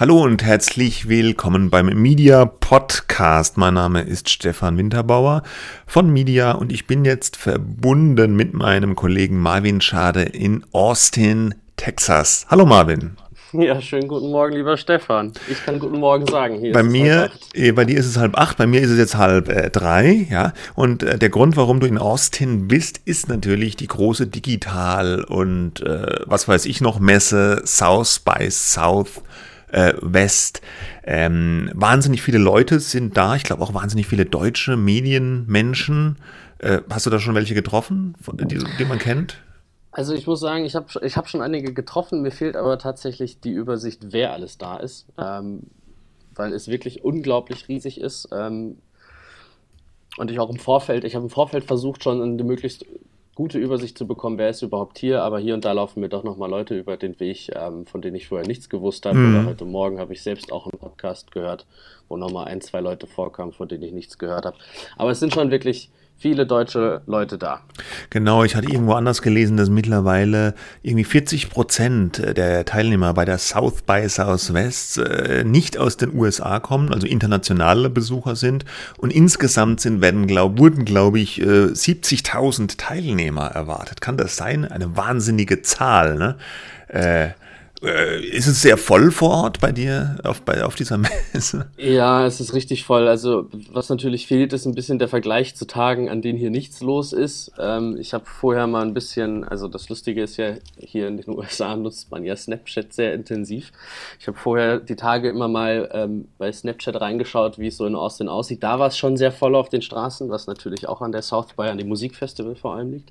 Hallo und herzlich willkommen beim Media Podcast. Mein Name ist Stefan Winterbauer von Media und ich bin jetzt verbunden mit meinem Kollegen Marvin Schade in Austin, Texas. Hallo Marvin. Ja, schönen guten Morgen, lieber Stefan. Ich kann guten Morgen sagen. Hier bei mir, äh, bei dir ist es halb acht, bei mir ist es jetzt halb äh, drei, ja. Und äh, der Grund, warum du in Austin bist, ist natürlich die große Digital und äh, was weiß ich noch Messe South by South äh, West. Ähm, wahnsinnig viele Leute sind da. Ich glaube auch wahnsinnig viele deutsche Medienmenschen. Äh, hast du da schon welche getroffen, die, die man kennt? Also ich muss sagen, ich habe ich hab schon einige getroffen. Mir fehlt aber tatsächlich die Übersicht, wer alles da ist, ähm, weil es wirklich unglaublich riesig ist. Ähm, und ich auch im Vorfeld, ich habe im Vorfeld versucht, schon eine möglichst gute Übersicht zu bekommen, wer ist überhaupt hier, aber hier und da laufen mir doch nochmal Leute über den Weg, ähm, von denen ich vorher nichts gewusst habe. Mhm. Oder heute Morgen habe ich selbst auch einen Podcast gehört, wo nochmal ein, zwei Leute vorkamen, von denen ich nichts gehört habe. Aber es sind schon wirklich viele deutsche Leute da. Genau, ich hatte irgendwo anders gelesen, dass mittlerweile irgendwie 40 Prozent der Teilnehmer bei der South by Southwest äh, nicht aus den USA kommen, also internationale Besucher sind. Und insgesamt sind, werden, glaub, wurden, glaube ich, 70.000 äh, Teilnehmer erwartet. Kann das sein? Eine wahnsinnige Zahl, ne? Äh, ist es sehr voll vor Ort bei dir auf, bei, auf dieser Messe? Ja, es ist richtig voll. Also was natürlich fehlt, ist ein bisschen der Vergleich zu Tagen, an denen hier nichts los ist. Ähm, ich habe vorher mal ein bisschen, also das Lustige ist ja, hier in den USA nutzt man ja Snapchat sehr intensiv. Ich habe vorher die Tage immer mal ähm, bei Snapchat reingeschaut, wie es so in Austin aussieht. Da war es schon sehr voll auf den Straßen, was natürlich auch an der South by, an dem Musikfestival vor allem liegt.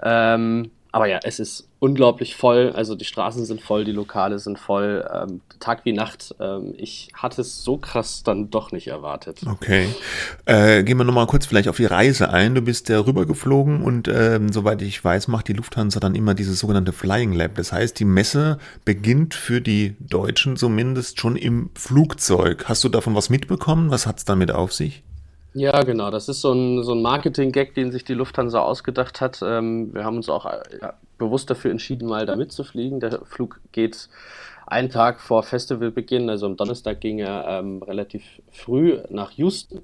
Ähm, aber ja, es ist unglaublich voll. Also die Straßen sind voll, die Lokale sind voll, ähm, Tag wie Nacht. Ähm, ich hatte es so krass dann doch nicht erwartet. Okay. Äh, gehen wir nochmal kurz vielleicht auf die Reise ein. Du bist ja rübergeflogen und ähm, soweit ich weiß, macht die Lufthansa dann immer dieses sogenannte Flying Lab. Das heißt, die Messe beginnt für die Deutschen zumindest schon im Flugzeug. Hast du davon was mitbekommen? Was hat es damit auf sich? Ja, genau. Das ist so ein, so ein Marketing-Gag, den sich die Lufthansa ausgedacht hat. Ähm, wir haben uns auch äh, ja, bewusst dafür entschieden, mal da mitzufliegen. Der Flug geht einen Tag vor Festivalbeginn, also am Donnerstag ging er ähm, relativ früh nach Houston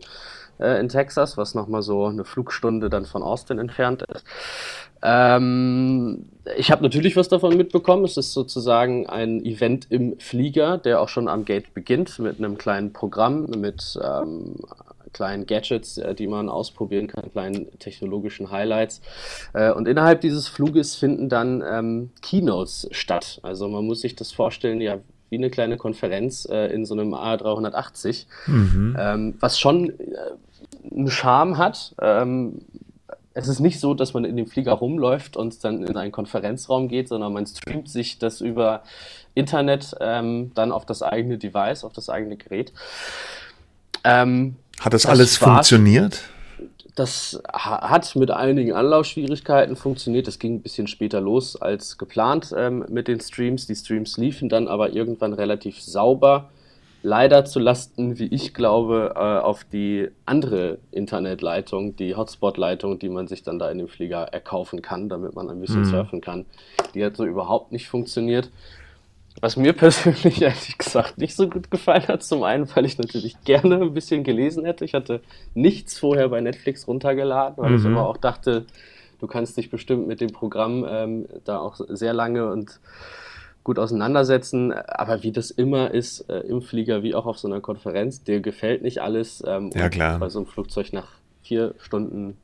äh, in Texas, was nochmal so eine Flugstunde dann von Austin entfernt ist. Ähm, ich habe natürlich was davon mitbekommen. Es ist sozusagen ein Event im Flieger, der auch schon am Gate beginnt mit einem kleinen Programm, mit ähm, kleinen Gadgets, äh, die man ausprobieren kann, kleinen technologischen Highlights. Äh, und innerhalb dieses Fluges finden dann ähm, Keynotes statt. Also man muss sich das vorstellen, ja, wie eine kleine Konferenz äh, in so einem A380, mhm. ähm, was schon äh, einen Charme hat. Ähm, es ist nicht so, dass man in dem Flieger rumläuft und dann in einen Konferenzraum geht, sondern man streamt sich das über Internet ähm, dann auf das eigene Device, auf das eigene Gerät. Ähm, hat das, das alles funktioniert? Das hat mit einigen Anlaufschwierigkeiten funktioniert. Das ging ein bisschen später los als geplant ähm, mit den Streams. Die Streams liefen dann aber irgendwann relativ sauber. Leider zu Lasten, wie ich glaube, äh, auf die andere Internetleitung, die Hotspot-Leitung, die man sich dann da in dem Flieger erkaufen kann, damit man ein bisschen mhm. surfen kann. Die hat so überhaupt nicht funktioniert. Was mir persönlich ehrlich gesagt nicht so gut gefallen hat, zum einen, weil ich natürlich gerne ein bisschen gelesen hätte. Ich hatte nichts vorher bei Netflix runtergeladen, weil mhm. ich aber auch dachte, du kannst dich bestimmt mit dem Programm ähm, da auch sehr lange und gut auseinandersetzen. Aber wie das immer ist äh, im Flieger, wie auch auf so einer Konferenz, dir gefällt nicht alles. Ähm, ja, klar. Bei so einem Flugzeug nach vier Stunden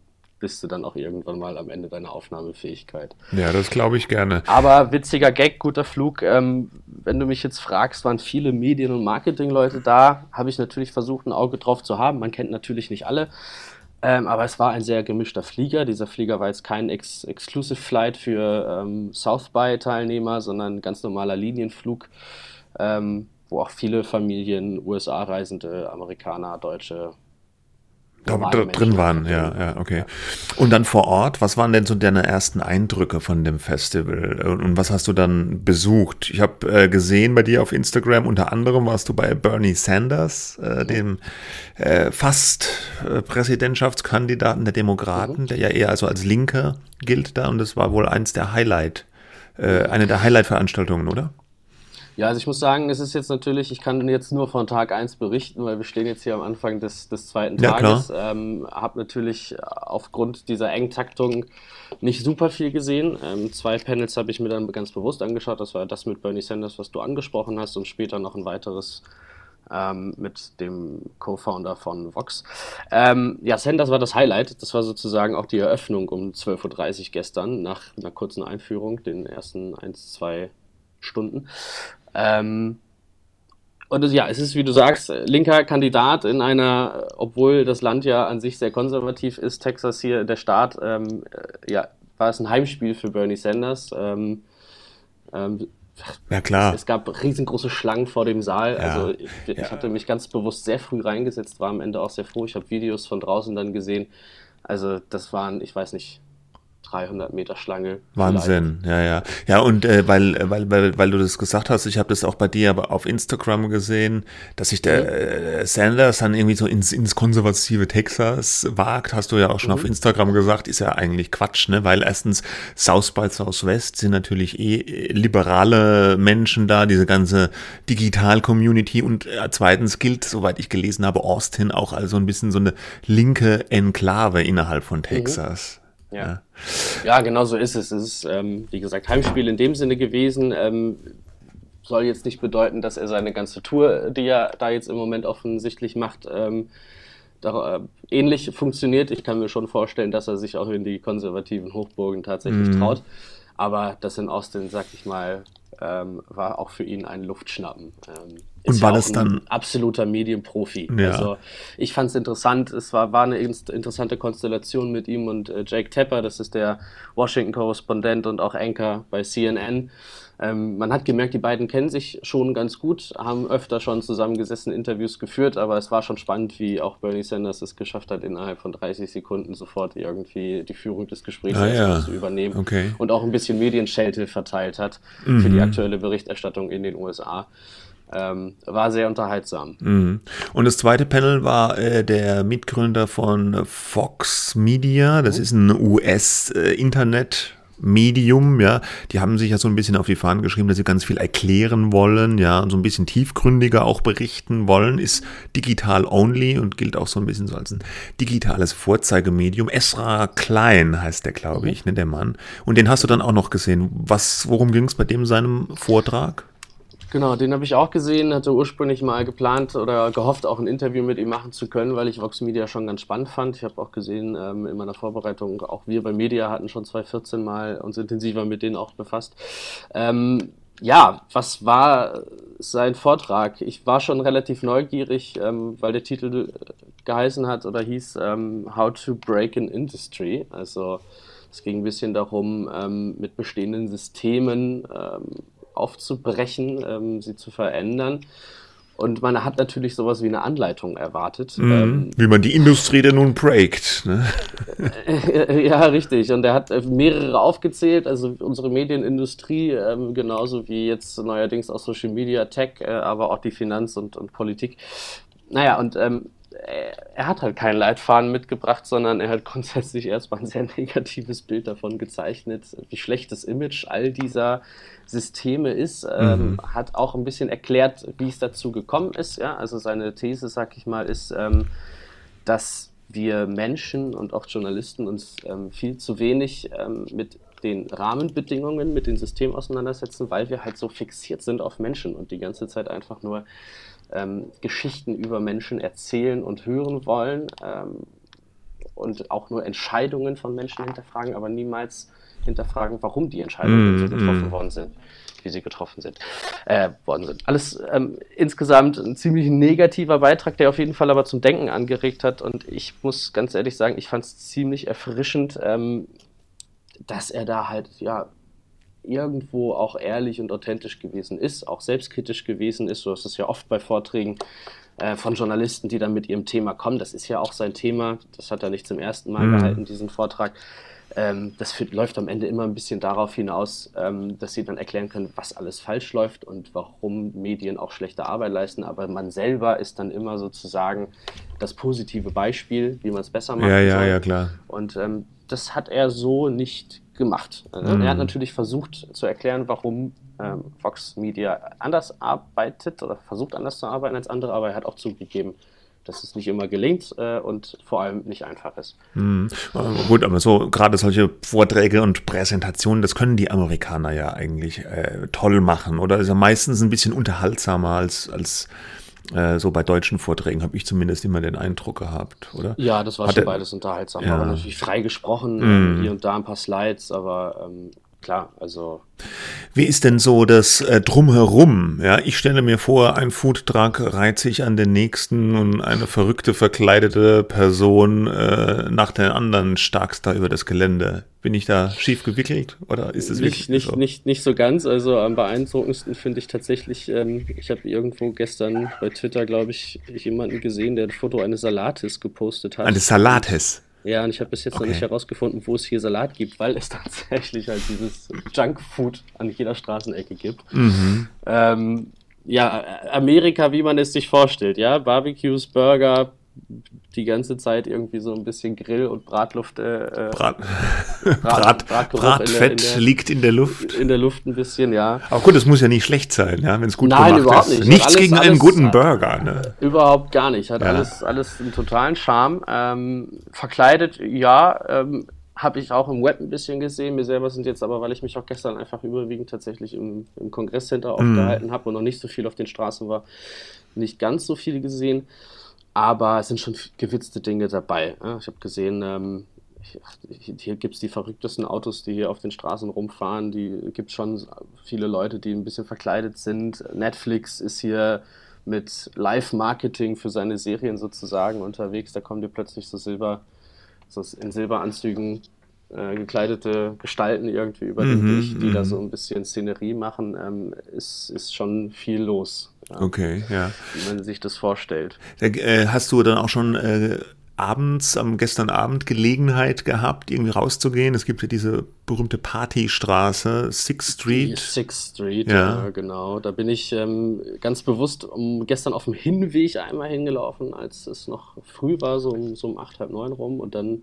bist du dann auch irgendwann mal am Ende deiner Aufnahmefähigkeit. Ja, das glaube ich gerne. Aber witziger Gag, guter Flug. Ähm, wenn du mich jetzt fragst, waren viele Medien- und Marketingleute da, habe ich natürlich versucht, ein Auge drauf zu haben. Man kennt natürlich nicht alle. Ähm, aber es war ein sehr gemischter Flieger. Dieser Flieger war jetzt kein Ex Exclusive Flight für ähm, South By-Teilnehmer, sondern ein ganz normaler Linienflug, ähm, wo auch viele Familien, USA-Reisende, Amerikaner, Deutsche, da, da drin waren, ja, ja, okay. Und dann vor Ort, was waren denn so deine ersten Eindrücke von dem Festival und, was hast du dann besucht? Ich habe äh, gesehen bei dir auf Instagram, unter anderem warst du bei Bernie Sanders, äh, dem äh, fast äh, Präsidentschaftskandidaten der Demokraten, mhm. der ja eher also als Linker gilt da und das war wohl eins der Highlight, äh, eine der Highlight-Veranstaltungen, oder? Ja, also ich muss sagen, es ist jetzt natürlich, ich kann jetzt nur von Tag 1 berichten, weil wir stehen jetzt hier am Anfang des, des zweiten Tages. Ja, ähm, habe natürlich aufgrund dieser Engtaktung nicht super viel gesehen. Ähm, zwei Panels habe ich mir dann ganz bewusst angeschaut. Das war das mit Bernie Sanders, was du angesprochen hast, und später noch ein weiteres ähm, mit dem Co-Founder von Vox. Ähm, ja, Sanders war das Highlight. Das war sozusagen auch die Eröffnung um 12.30 Uhr gestern, nach einer kurzen Einführung, den ersten 1, 2 Stunden. Ähm, und ja, es ist, wie du sagst, linker Kandidat in einer, obwohl das Land ja an sich sehr konservativ ist, Texas hier, der Staat, ähm, äh, ja, war es ein Heimspiel für Bernie Sanders. Ähm, ähm, ja, klar. Es, es, gab riesengroße Schlangen vor dem Saal. Ja, also ich, ich ja. hatte mich ganz bewusst sehr früh reingesetzt, war am Ende auch sehr froh. Ich habe Videos von draußen dann gesehen. Also das waren, ich weiß nicht, 300 Meter Schlange. Wahnsinn, vielleicht. ja, ja. Ja, und äh, weil, weil, weil, weil du das gesagt hast, ich habe das auch bei dir aber auf Instagram gesehen, dass sich der mhm. äh, Sanders dann irgendwie so ins, ins konservative Texas wagt, hast du ja auch schon mhm. auf Instagram gesagt, ist ja eigentlich Quatsch, ne? Weil erstens South by Southwest sind natürlich eh liberale Menschen da, diese ganze Digital-Community und äh, zweitens gilt, soweit ich gelesen habe, Austin auch als so ein bisschen so eine linke Enklave innerhalb von mhm. Texas. Mhm. Ja. ja, genau so ist es. Es ist, ähm, wie gesagt, Heimspiel in dem Sinne gewesen. Ähm, soll jetzt nicht bedeuten, dass er seine ganze Tour, die er da jetzt im Moment offensichtlich macht, ähm, da, äh, ähnlich funktioniert. Ich kann mir schon vorstellen, dass er sich auch in die konservativen Hochburgen tatsächlich mhm. traut. Aber das in Austin, sag ich mal, ähm, war auch für ihn ein Luftschnappen. Und war ja das dann absoluter Medienprofi? Ja. Also ich fand es interessant. Es war, war eine interessante Konstellation mit ihm und äh, Jake Tapper. Das ist der Washington-Korrespondent und auch Anchor bei CNN. Ähm, man hat gemerkt, die beiden kennen sich schon ganz gut, haben öfter schon zusammengesessen, Interviews geführt, aber es war schon spannend, wie auch Bernie Sanders es geschafft hat, innerhalb von 30 Sekunden sofort irgendwie die Führung des Gesprächs ah, ja. zu übernehmen okay. und auch ein bisschen Medienschelte verteilt hat mhm. für die aktuelle Berichterstattung in den USA. Ähm, war sehr unterhaltsam. Mhm. Und das zweite Panel war äh, der Mitgründer von Fox Media. Das mhm. ist ein US-Internet- Medium, ja, die haben sich ja so ein bisschen auf die Fahnen geschrieben, dass sie ganz viel erklären wollen, ja, und so ein bisschen tiefgründiger auch berichten wollen, ist digital only und gilt auch so ein bisschen so als ein digitales Vorzeigemedium. Esra Klein heißt der, glaube ich, ne, der Mann. Und den hast du dann auch noch gesehen. Was, worum ging es bei dem seinem Vortrag? Genau, den habe ich auch gesehen, hatte ursprünglich mal geplant oder gehofft, auch ein Interview mit ihm machen zu können, weil ich Vox Media schon ganz spannend fand. Ich habe auch gesehen ähm, in meiner Vorbereitung, auch wir bei Media hatten schon 2014 mal uns intensiver mit denen auch befasst. Ähm, ja, was war sein Vortrag? Ich war schon relativ neugierig, ähm, weil der Titel geheißen hat oder hieß ähm, How to Break an Industry. Also es ging ein bisschen darum, ähm, mit bestehenden Systemen ähm, aufzubrechen, ähm, sie zu verändern. Und man hat natürlich sowas wie eine Anleitung erwartet. Mhm, ähm, wie man die Industrie denn nun breakt. Ne? ja, richtig. Und er hat äh, mehrere aufgezählt, also unsere Medienindustrie, ähm, genauso wie jetzt neuerdings auch Social Media, Tech, äh, aber auch die Finanz- und, und Politik. Naja, und ähm, er hat halt keinen Leitfaden mitgebracht, sondern er hat grundsätzlich erstmal ein sehr negatives Bild davon gezeichnet, wie schlecht das Image all dieser Systeme ist. Ähm, mhm. Hat auch ein bisschen erklärt, wie es dazu gekommen ist. Ja? Also seine These, sag ich mal, ist, ähm, dass wir Menschen und auch Journalisten uns ähm, viel zu wenig ähm, mit den Rahmenbedingungen, mit den Systemen auseinandersetzen, weil wir halt so fixiert sind auf Menschen und die ganze Zeit einfach nur ähm, Geschichten über Menschen erzählen und hören wollen ähm, und auch nur Entscheidungen von Menschen hinterfragen, aber niemals hinterfragen, warum die Entscheidungen mm, so getroffen mm. worden sind, wie sie getroffen sind, äh, worden sind. Alles ähm, insgesamt ein ziemlich negativer Beitrag, der auf jeden Fall aber zum Denken angeregt hat. Und ich muss ganz ehrlich sagen, ich fand es ziemlich erfrischend, ähm, dass er da halt ja irgendwo auch ehrlich und authentisch gewesen ist, auch selbstkritisch gewesen ist. So ist es ja oft bei Vorträgen äh, von Journalisten, die dann mit ihrem Thema kommen. Das ist ja auch sein Thema. Das hat er nicht zum ersten Mal mhm. gehalten, diesen Vortrag. Ähm, das für, läuft am Ende immer ein bisschen darauf hinaus, ähm, dass sie dann erklären können, was alles falsch läuft und warum Medien auch schlechte Arbeit leisten. Aber man selber ist dann immer sozusagen das positive Beispiel, wie man es besser macht. Ja, ja, soll. ja, klar. Und ähm, das hat er so nicht gemacht. Mhm. Er hat mhm. natürlich versucht zu erklären, warum ähm, Fox Media anders arbeitet oder versucht anders zu arbeiten als andere, aber er hat auch zugegeben, dass es nicht immer gelingt äh, und vor allem nicht einfach ist. Hm. Gut, aber so gerade solche Vorträge und Präsentationen, das können die Amerikaner ja eigentlich äh, toll machen oder ist ja meistens ein bisschen unterhaltsamer als, als äh, so bei deutschen Vorträgen, habe ich zumindest immer den Eindruck gehabt, oder? Ja, das war Hat schon beides unterhaltsam, ja. aber natürlich frei gesprochen, mm. hier und da ein paar Slides, aber ähm, klar, also. Wie ist denn so das äh, Drumherum? Ja, ich stelle mir vor, ein Foodtruck reiht sich an den nächsten und eine verrückte verkleidete Person äh, nach der anderen starkst da über das Gelände. Bin ich da schief gewickelt oder ist es nicht, nicht, so? Nicht, nicht so ganz. Also am beeindruckendsten finde ich tatsächlich, ähm, ich habe irgendwo gestern bei Twitter, glaube ich, jemanden gesehen, der ein Foto eines Salates gepostet hat. Eines Salates? Ja, und ich habe bis jetzt okay. noch nicht herausgefunden, wo es hier Salat gibt, weil es tatsächlich halt dieses Junkfood an jeder Straßenecke gibt. Mhm. Ähm, ja, Amerika, wie man es sich vorstellt, ja, Barbecues, Burger, die ganze Zeit irgendwie so ein bisschen Grill und Bratluft. Äh, äh Brat, Brat, Brat, Bratfett in der, in der, liegt in der Luft. In der Luft ein bisschen, ja. Aber gut, es muss ja nicht schlecht sein, ja, wenn es gut Nein, gemacht überhaupt ist. Nicht. Nichts alles, gegen alles, einen guten Burger. Ne? Überhaupt gar nicht. Hat ja. alles, alles einen totalen Charme. Ähm, verkleidet, ja. Ähm, habe ich auch im Web ein bisschen gesehen. Mir selber sind jetzt aber, weil ich mich auch gestern einfach überwiegend tatsächlich im, im Kongresscenter mm. aufgehalten habe und noch nicht so viel auf den Straßen war, nicht ganz so viel gesehen. Aber es sind schon gewitzte Dinge dabei. Ich habe gesehen, ähm, hier gibt es die verrücktesten Autos, die hier auf den Straßen rumfahren. Die gibt schon viele Leute, die ein bisschen verkleidet sind. Netflix ist hier mit Live-Marketing für seine Serien sozusagen unterwegs. Da kommen dir plötzlich so Silber, so in Silberanzügen äh, gekleidete Gestalten irgendwie über den mhm, Weg, die da mhm. so ein bisschen Szenerie machen. Ähm, ist, ist schon viel los. Ja. Okay, ja. Wie man sich das vorstellt. Äh, hast du dann auch schon äh, abends, am gestern Abend Gelegenheit gehabt, irgendwie rauszugehen? Es gibt ja diese berühmte Partystraße, Sixth Street. Die Sixth Street, ja. ja. genau. Da bin ich ähm, ganz bewusst um, gestern auf dem Hinweg einmal hingelaufen, als es noch früh war, so um, so um acht, halb neun rum und dann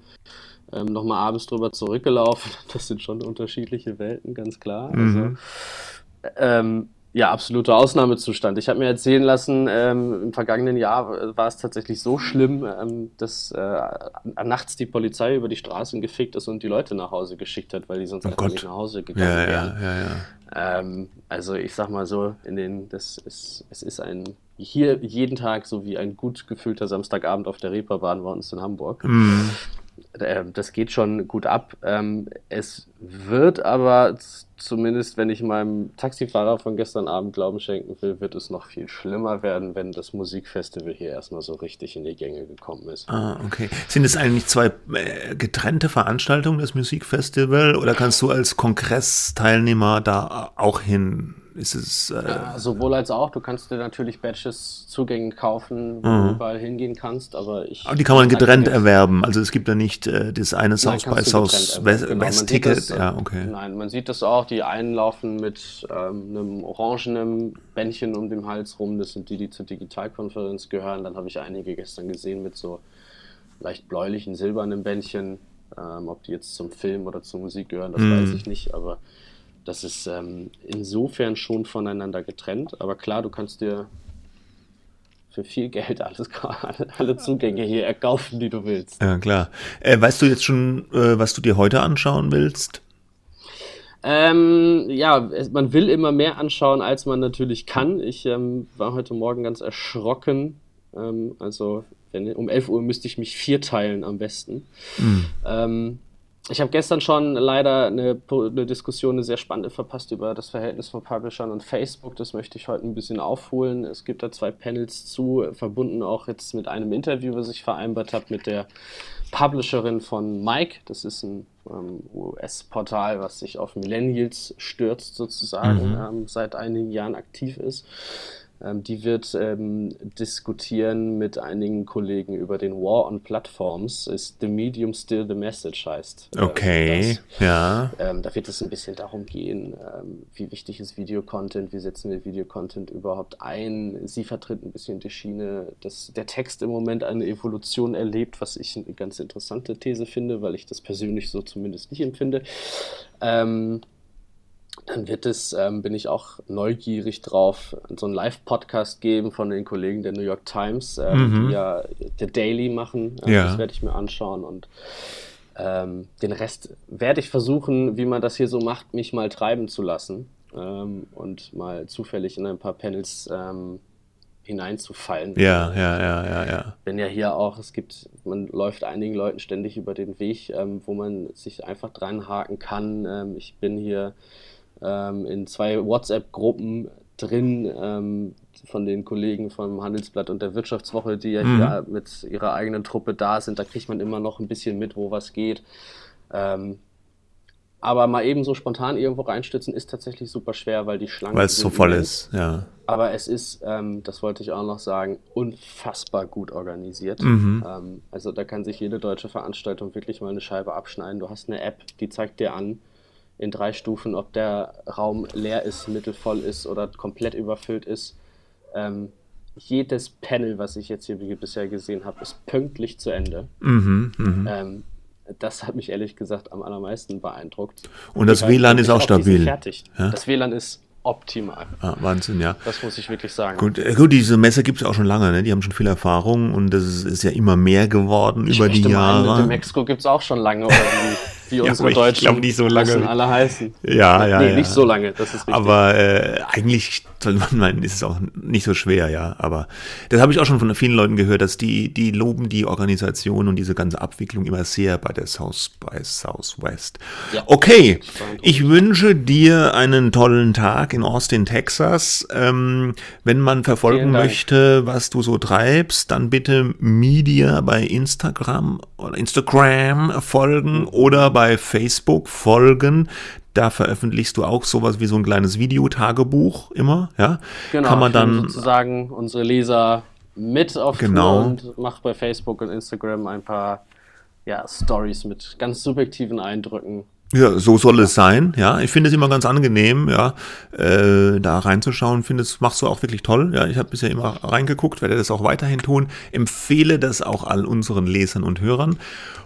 ähm, nochmal abends drüber zurückgelaufen. Das sind schon unterschiedliche Welten, ganz klar. Mhm. Also, ähm, ja, absoluter Ausnahmezustand. Ich habe mir erzählen lassen, ähm, im vergangenen Jahr war es tatsächlich so schlimm, ähm, dass äh, nachts die Polizei über die Straßen gefickt ist und die Leute nach Hause geschickt hat, weil die sonst oh einfach Gott. nicht nach Hause gegangen ja, wären. Ja, ja, ja. Ähm, also ich sag mal so, in den, das ist, es ist ein hier jeden Tag so wie ein gut gefühlter Samstagabend auf der Reeperbahn bei uns in Hamburg. Mhm. Ähm, das geht schon gut ab. Ähm, es wird aber zumindest, wenn ich meinem Taxifahrer von gestern Abend Glauben schenken will, wird es noch viel schlimmer werden, wenn das Musikfestival hier erstmal so richtig in die Gänge gekommen ist. Ah, okay. Sind es eigentlich zwei äh, getrennte Veranstaltungen, das Musikfestival, oder kannst du als Kongressteilnehmer da auch hin? Ist es, äh ja, sowohl als auch. Du kannst dir natürlich Badges Zugänge kaufen, wo mhm. du überall hingehen kannst, aber ich. Aber die kann man getrennt erwerben. Also es gibt da nicht äh, das eine South by South West, genau, West Ticket. Das, ja, okay. Nein, man sieht das auch. Die einen laufen mit ähm, einem orangenen Bändchen um den Hals rum. Das sind die, die zur Digitalkonferenz gehören. Dann habe ich einige gestern gesehen mit so leicht bläulichen, silbernen Bändchen. Ähm, ob die jetzt zum Film oder zur Musik gehören, das mhm. weiß ich nicht, aber das ist ähm, insofern schon voneinander getrennt, aber klar, du kannst dir für viel Geld alles, alle Zugänge hier erkaufen, die du willst. Ja, klar. Äh, weißt du jetzt schon, äh, was du dir heute anschauen willst? Ähm, ja, man will immer mehr anschauen, als man natürlich kann. Ich ähm, war heute Morgen ganz erschrocken. Ähm, also, wenn, um 11 Uhr müsste ich mich vierteilen am besten. Mhm. Ich habe gestern schon leider eine, eine, Diskussion, eine sehr spannende verpasst über das Verhältnis von Publishern und Facebook. Das möchte ich heute ein bisschen aufholen. Es gibt da zwei Panels zu, verbunden auch jetzt mit einem Interview, was ich vereinbart habe mit der Publisherin von Mike. Das ist ein ähm, US-Portal, was sich auf Millennials stürzt sozusagen, mhm. ähm, seit einigen Jahren aktiv ist. Ähm, die wird ähm, diskutieren mit einigen Kollegen über den War on Platforms. Ist The Medium Still the Message heißt. Ähm, okay, das. ja. Ähm, da wird es ein bisschen darum gehen, ähm, wie wichtig ist Videocontent, wie setzen wir Videocontent überhaupt ein. Sie vertritt ein bisschen die Schiene, dass der Text im Moment eine Evolution erlebt, was ich eine ganz interessante These finde, weil ich das persönlich so zumindest nicht empfinde. Ähm, dann wird es, ähm, bin ich auch neugierig drauf, so einen Live-Podcast geben von den Kollegen der New York Times, ähm, mhm. die ja The Daily machen. Ähm, ja. Das werde ich mir anschauen und ähm, den Rest werde ich versuchen, wie man das hier so macht, mich mal treiben zu lassen ähm, und mal zufällig in ein paar Panels ähm, hineinzufallen. Ja, ja, ja, ja, ja. Bin ja hier auch, es gibt, man läuft einigen Leuten ständig über den Weg, ähm, wo man sich einfach dran haken kann. Ähm, ich bin hier ähm, in zwei WhatsApp-Gruppen drin ähm, von den Kollegen vom Handelsblatt und der Wirtschaftswoche, die ja mhm. hier mit ihrer eigenen Truppe da sind. Da kriegt man immer noch ein bisschen mit, wo was geht. Ähm, aber mal eben so spontan irgendwo reinstützen ist tatsächlich super schwer, weil die Schlange. Weil es so voll ist, ja. Aber es ist, ähm, das wollte ich auch noch sagen, unfassbar gut organisiert. Mhm. Ähm, also da kann sich jede deutsche Veranstaltung wirklich mal eine Scheibe abschneiden. Du hast eine App, die zeigt dir an, in drei Stufen, ob der Raum leer ist, mittelvoll ist oder komplett überfüllt ist. Ähm, jedes Panel, was ich jetzt hier bisher gesehen habe, ist pünktlich zu Ende. Mhm, mh. ähm, das hat mich ehrlich gesagt am allermeisten beeindruckt. Und das WLAN ist auch stabil. Fertig. Ja? Das WLAN ist optimal. Ah, Wahnsinn, ja. Das muss ich wirklich sagen. Gut, äh, gut diese Messe gibt es auch schon lange, ne? die haben schon viel Erfahrung und das ist, ist ja immer mehr geworden ich über die Jahre. Meinen, in Mexiko gibt es auch schon lange, oder wie, unsere ja, Deutschen ich nicht so lange. alle heißen. Ja, ja, nee, ja. nicht so lange, das ist richtig. Aber äh, eigentlich soll man meinen, ist es auch nicht so schwer, ja. Aber das habe ich auch schon von vielen Leuten gehört, dass die, die loben die Organisation und diese ganze Abwicklung immer sehr bei der South by Southwest. Ja. Okay, ich wünsche dir einen tollen Tag in Austin, Texas. Ähm, wenn man verfolgen möchte, was du so treibst, dann bitte Media bei Instagram oder Instagram folgen oder bei Facebook folgen. Da veröffentlichst du auch sowas wie so ein kleines Videotagebuch immer, ja? Genau, kann man dann sozusagen unsere Leser mit auf genau. und macht bei Facebook und Instagram ein paar ja, Stories mit ganz subjektiven Eindrücken ja, so soll es sein. Ja, ich finde es immer ganz angenehm, ja, äh, da reinzuschauen. Finde es machst du auch wirklich toll. Ja, ich habe bisher immer reingeguckt, werde das auch weiterhin tun. Empfehle das auch all unseren Lesern und Hörern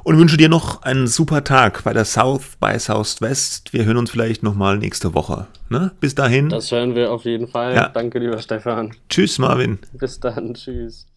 und wünsche dir noch einen super Tag bei der South by Southwest. Wir hören uns vielleicht noch mal nächste Woche. Ne? Bis dahin. Das hören wir auf jeden Fall. Ja. Danke, lieber Stefan. Tschüss, Marvin. Bis dann. Tschüss.